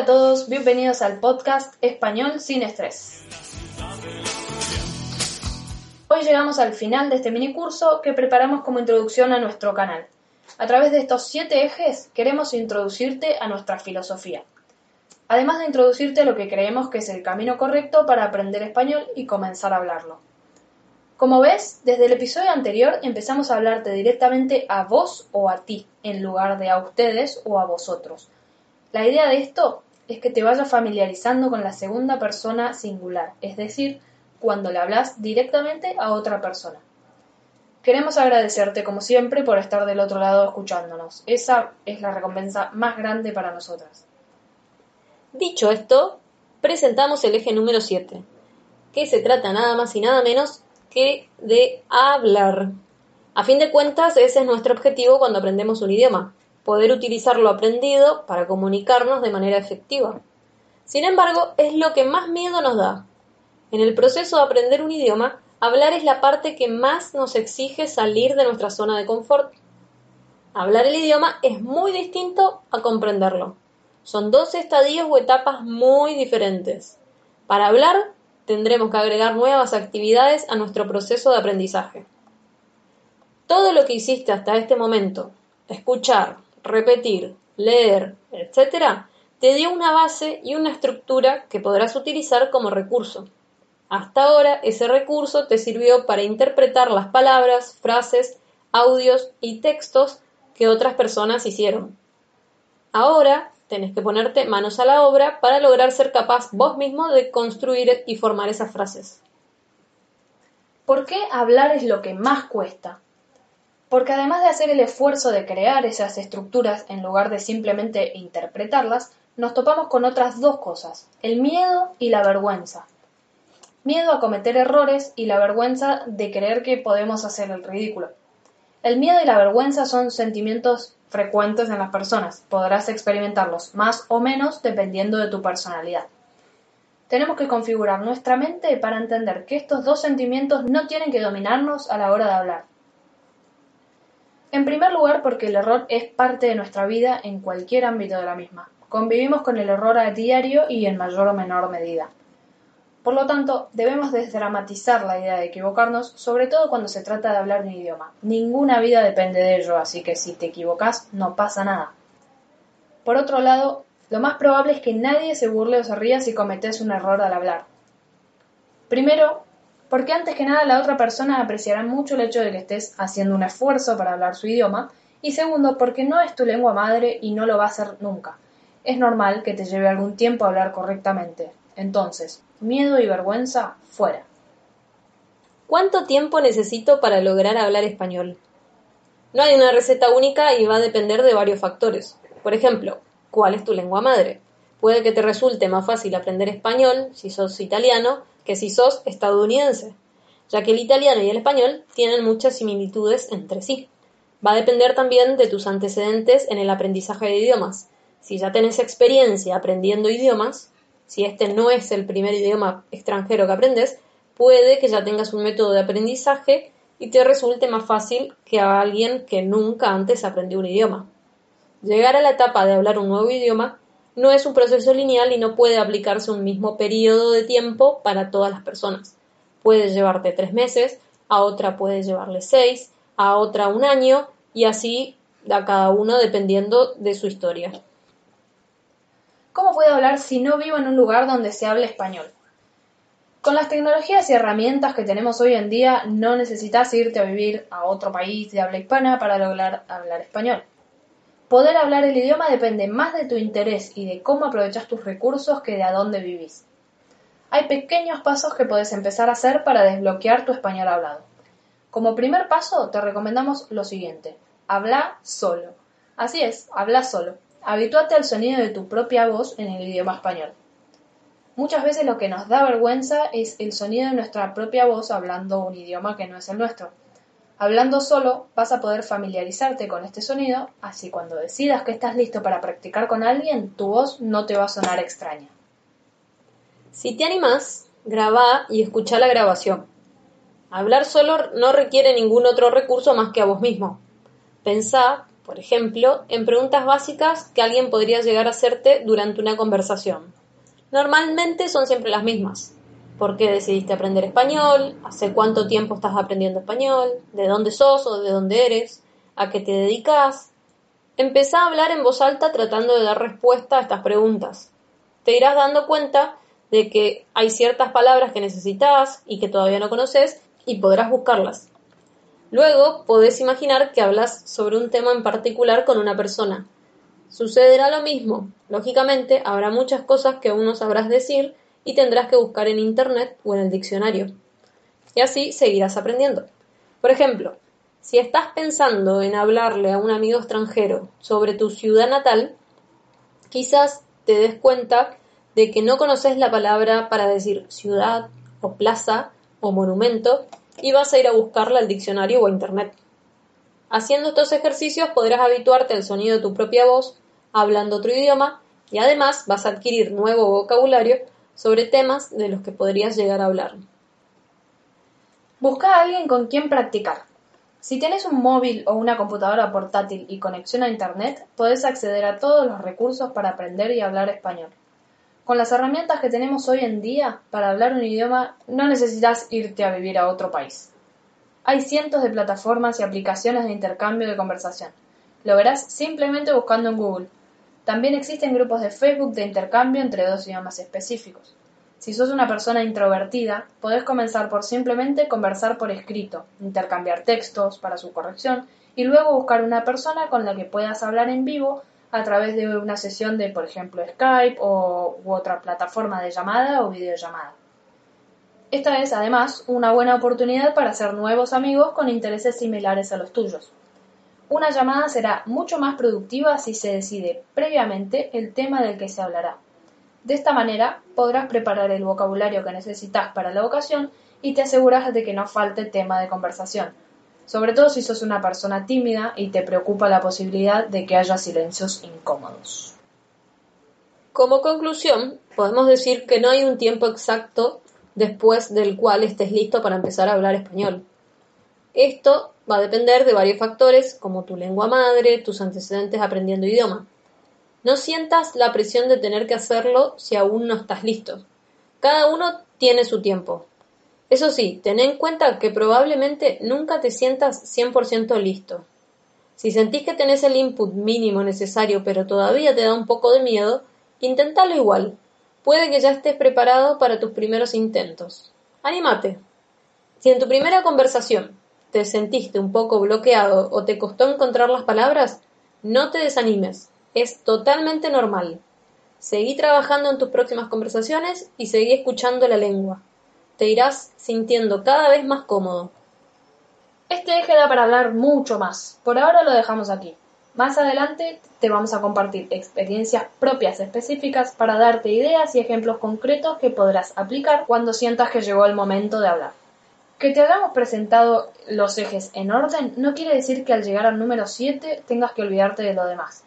A todos, bienvenidos al podcast Español sin estrés. Hoy llegamos al final de este mini curso que preparamos como introducción a nuestro canal. A través de estos siete ejes queremos introducirte a nuestra filosofía. Además de introducirte a lo que creemos que es el camino correcto para aprender español y comenzar a hablarlo. Como ves, desde el episodio anterior empezamos a hablarte directamente a vos o a ti, en lugar de a ustedes o a vosotros la idea de esto es que te vayas familiarizando con la segunda persona singular, es decir, cuando le hablas directamente a otra persona. Queremos agradecerte como siempre por estar del otro lado escuchándonos. Esa es la recompensa más grande para nosotras. Dicho esto, presentamos el eje número 7, que se trata nada más y nada menos que de hablar. A fin de cuentas, ese es nuestro objetivo cuando aprendemos un idioma, poder utilizar lo aprendido para comunicarnos de manera efectiva. Sin embargo, es lo que más miedo nos da. En el proceso de aprender un idioma, hablar es la parte que más nos exige salir de nuestra zona de confort. Hablar el idioma es muy distinto a comprenderlo. Son dos estadios o etapas muy diferentes. Para hablar, tendremos que agregar nuevas actividades a nuestro proceso de aprendizaje. Todo lo que hiciste hasta este momento, escuchar, repetir, leer, etc., te dio una base y una estructura que podrás utilizar como recurso. Hasta ahora ese recurso te sirvió para interpretar las palabras, frases, audios y textos que otras personas hicieron. Ahora tenés que ponerte manos a la obra para lograr ser capaz vos mismo de construir y formar esas frases. ¿Por qué hablar es lo que más cuesta? Porque además de hacer el esfuerzo de crear esas estructuras en lugar de simplemente interpretarlas, nos topamos con otras dos cosas, el miedo y la vergüenza. Miedo a cometer errores y la vergüenza de creer que podemos hacer el ridículo. El miedo y la vergüenza son sentimientos frecuentes en las personas, podrás experimentarlos más o menos dependiendo de tu personalidad. Tenemos que configurar nuestra mente para entender que estos dos sentimientos no tienen que dominarnos a la hora de hablar. En primer lugar, porque el error es parte de nuestra vida en cualquier ámbito de la misma. Convivimos con el error a diario y en mayor o menor medida. Por lo tanto, debemos desdramatizar la idea de equivocarnos, sobre todo cuando se trata de hablar un idioma. Ninguna vida depende de ello, así que si te equivocas, no pasa nada. Por otro lado, lo más probable es que nadie se burle o se ría si cometes un error al hablar. Primero, porque antes que nada la otra persona apreciará mucho el hecho de que estés haciendo un esfuerzo para hablar su idioma, y segundo, porque no es tu lengua madre y no lo va a ser nunca. Es normal que te lleve algún tiempo hablar correctamente. Entonces, miedo y vergüenza fuera. ¿Cuánto tiempo necesito para lograr hablar español? No hay una receta única y va a depender de varios factores. Por ejemplo, ¿cuál es tu lengua madre? Puede que te resulte más fácil aprender español si sos italiano que si sos estadounidense, ya que el italiano y el español tienen muchas similitudes entre sí. Va a depender también de tus antecedentes en el aprendizaje de idiomas. Si ya tenés experiencia aprendiendo idiomas, si este no es el primer idioma extranjero que aprendes, puede que ya tengas un método de aprendizaje y te resulte más fácil que a alguien que nunca antes aprendió un idioma. Llegar a la etapa de hablar un nuevo idioma no es un proceso lineal y no puede aplicarse un mismo periodo de tiempo para todas las personas. Puede llevarte tres meses, a otra puede llevarle seis, a otra un año y así a cada uno dependiendo de su historia. ¿Cómo puedo hablar si no vivo en un lugar donde se hable español? Con las tecnologías y herramientas que tenemos hoy en día, no necesitas irte a vivir a otro país de habla hispana para lograr hablar español. Poder hablar el idioma depende más de tu interés y de cómo aprovechas tus recursos que de a dónde vivís. Hay pequeños pasos que puedes empezar a hacer para desbloquear tu español hablado. Como primer paso, te recomendamos lo siguiente: habla solo. Así es, habla solo. Habitúate al sonido de tu propia voz en el idioma español. Muchas veces lo que nos da vergüenza es el sonido de nuestra propia voz hablando un idioma que no es el nuestro. Hablando solo vas a poder familiarizarte con este sonido, así cuando decidas que estás listo para practicar con alguien, tu voz no te va a sonar extraña. Si te animas, graba y escucha la grabación. Hablar solo no requiere ningún otro recurso más que a vos mismo. Pensá, por ejemplo, en preguntas básicas que alguien podría llegar a hacerte durante una conversación. Normalmente son siempre las mismas. ¿Por qué decidiste aprender español? ¿Hace cuánto tiempo estás aprendiendo español? ¿De dónde sos o de dónde eres? ¿A qué te dedicas? Empezá a hablar en voz alta tratando de dar respuesta a estas preguntas. Te irás dando cuenta de que hay ciertas palabras que necesitas y que todavía no conoces y podrás buscarlas. Luego podés imaginar que hablas sobre un tema en particular con una persona Sucederá lo mismo. Lógicamente, habrá muchas cosas que aún no sabrás decir y tendrás que buscar en Internet o en el diccionario. Y así seguirás aprendiendo. Por ejemplo, si estás pensando en hablarle a un amigo extranjero sobre tu ciudad natal, quizás te des cuenta de que no conoces la palabra para decir ciudad o plaza o monumento y vas a ir a buscarla al diccionario o a Internet. Haciendo estos ejercicios podrás habituarte al sonido de tu propia voz, hablando otro idioma, y además vas a adquirir nuevo vocabulario sobre temas de los que podrías llegar a hablar. Busca a alguien con quien practicar. Si tienes un móvil o una computadora portátil y conexión a Internet, podés acceder a todos los recursos para aprender y hablar español. Con las herramientas que tenemos hoy en día para hablar un idioma, no necesitas irte a vivir a otro país. Hay cientos de plataformas y aplicaciones de intercambio de conversación. Lo verás simplemente buscando en Google. También existen grupos de Facebook de intercambio entre dos idiomas específicos. Si sos una persona introvertida, podés comenzar por simplemente conversar por escrito, intercambiar textos para su corrección y luego buscar una persona con la que puedas hablar en vivo a través de una sesión de, por ejemplo, Skype o, u otra plataforma de llamada o videollamada. Esta es, además, una buena oportunidad para hacer nuevos amigos con intereses similares a los tuyos. Una llamada será mucho más productiva si se decide previamente el tema del que se hablará. De esta manera podrás preparar el vocabulario que necesitas para la ocasión y te aseguras de que no falte tema de conversación, sobre todo si sos una persona tímida y te preocupa la posibilidad de que haya silencios incómodos. Como conclusión, podemos decir que no hay un tiempo exacto después del cual estés listo para empezar a hablar español. Esto va a depender de varios factores como tu lengua madre, tus antecedentes aprendiendo idioma. No sientas la presión de tener que hacerlo si aún no estás listo. Cada uno tiene su tiempo. Eso sí, ten en cuenta que probablemente nunca te sientas 100% listo. Si sentís que tenés el input mínimo necesario pero todavía te da un poco de miedo, inténtalo igual. Puede que ya estés preparado para tus primeros intentos. Anímate. Si en tu primera conversación te sentiste un poco bloqueado o te costó encontrar las palabras, no te desanimes. Es totalmente normal. Seguí trabajando en tus próximas conversaciones y seguí escuchando la lengua. Te irás sintiendo cada vez más cómodo. Este eje da para hablar mucho más. Por ahora lo dejamos aquí. Más adelante te vamos a compartir experiencias propias específicas para darte ideas y ejemplos concretos que podrás aplicar cuando sientas que llegó el momento de hablar. Que te hayamos presentado los ejes en orden no quiere decir que al llegar al número 7 tengas que olvidarte de lo demás.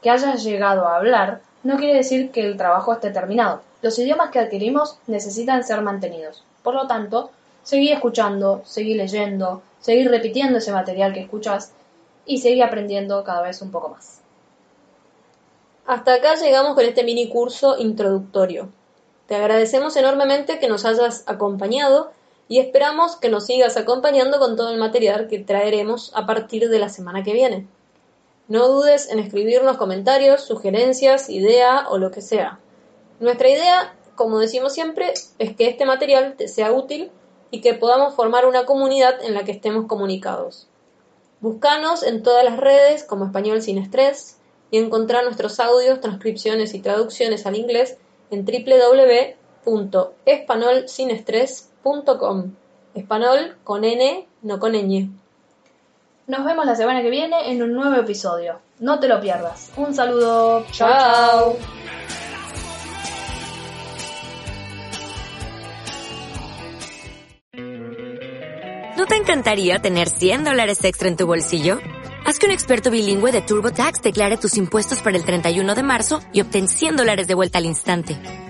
Que hayas llegado a hablar no quiere decir que el trabajo esté terminado. Los idiomas que adquirimos necesitan ser mantenidos. Por lo tanto, seguí escuchando, seguí leyendo, seguí repitiendo ese material que escuchas y seguí aprendiendo cada vez un poco más. Hasta acá llegamos con este mini curso introductorio. Te agradecemos enormemente que nos hayas acompañado y esperamos que nos sigas acompañando con todo el material que traeremos a partir de la semana que viene. No dudes en escribirnos comentarios, sugerencias, idea o lo que sea. Nuestra idea como decimos siempre, es que este material te sea útil y que podamos formar una comunidad en la que estemos comunicados. Búscanos en todas las redes como Español Sin Estrés y encontrar nuestros audios, transcripciones y traducciones al inglés en www.espanolsinestrés.com. Español con N, no con ñ. Nos vemos la semana que viene en un nuevo episodio. No te lo pierdas. Un saludo. Chao. ¿No te encantaría tener 100 dólares extra en tu bolsillo? Haz que un experto bilingüe de TurboTax declare tus impuestos para el 31 de marzo y obtén 100 dólares de vuelta al instante.